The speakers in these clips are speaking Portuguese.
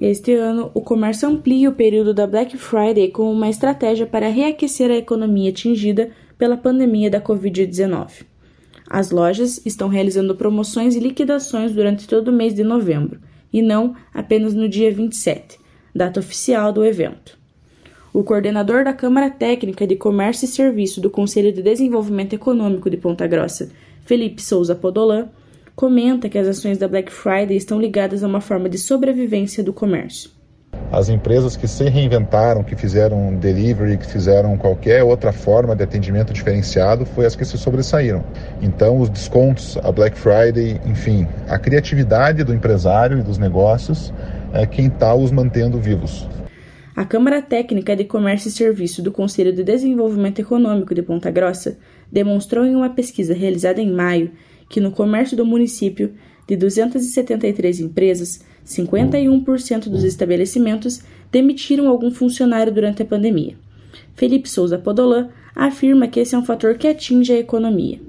Este ano, o comércio amplia o período da Black Friday como uma estratégia para reaquecer a economia atingida pela pandemia da Covid-19. As lojas estão realizando promoções e liquidações durante todo o mês de novembro, e não apenas no dia 27, data oficial do evento. O coordenador da Câmara Técnica de Comércio e Serviço do Conselho de Desenvolvimento Econômico de Ponta Grossa, Felipe Souza Podolã, comenta que as ações da Black Friday estão ligadas a uma forma de sobrevivência do comércio. As empresas que se reinventaram, que fizeram delivery, que fizeram qualquer outra forma de atendimento diferenciado, foi as que se sobressaíram. Então, os descontos, a Black Friday, enfim, a criatividade do empresário e dos negócios é quem está os mantendo vivos. A Câmara Técnica de Comércio e Serviço do Conselho de Desenvolvimento Econômico de Ponta Grossa demonstrou em uma pesquisa realizada em maio que no comércio do município, de 273 empresas, 51% dos estabelecimentos demitiram algum funcionário durante a pandemia. Felipe Souza Podolã afirma que esse é um fator que atinge a economia.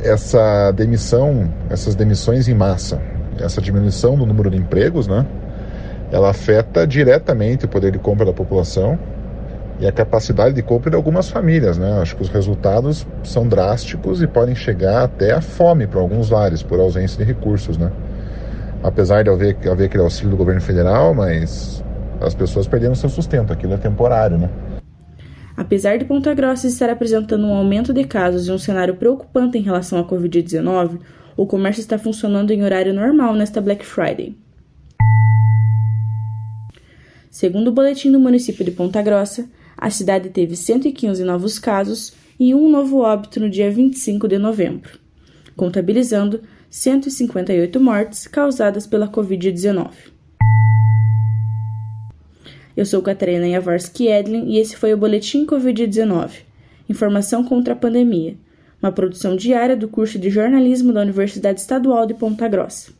Essa demissão, essas demissões em massa, essa diminuição do número de empregos, né, ela afeta diretamente o poder de compra da população e a capacidade de compra de algumas famílias, né? Acho que os resultados são drásticos e podem chegar até a fome para alguns lares por ausência de recursos, né? Apesar de haver, haver aquele auxílio do governo federal, mas as pessoas perderam seu sustento, aquilo é temporário, né? Apesar de Ponta Grossa estar apresentando um aumento de casos e um cenário preocupante em relação à Covid-19, o comércio está funcionando em horário normal nesta Black Friday. Segundo o boletim do município de Ponta Grossa, a cidade teve 115 novos casos e um novo óbito no dia 25 de novembro, contabilizando 158 mortes causadas pela Covid-19. Eu sou Catarina Jaworski Edlin e esse foi o Boletim Covid-19 Informação contra a Pandemia, uma produção diária do curso de jornalismo da Universidade Estadual de Ponta Grossa.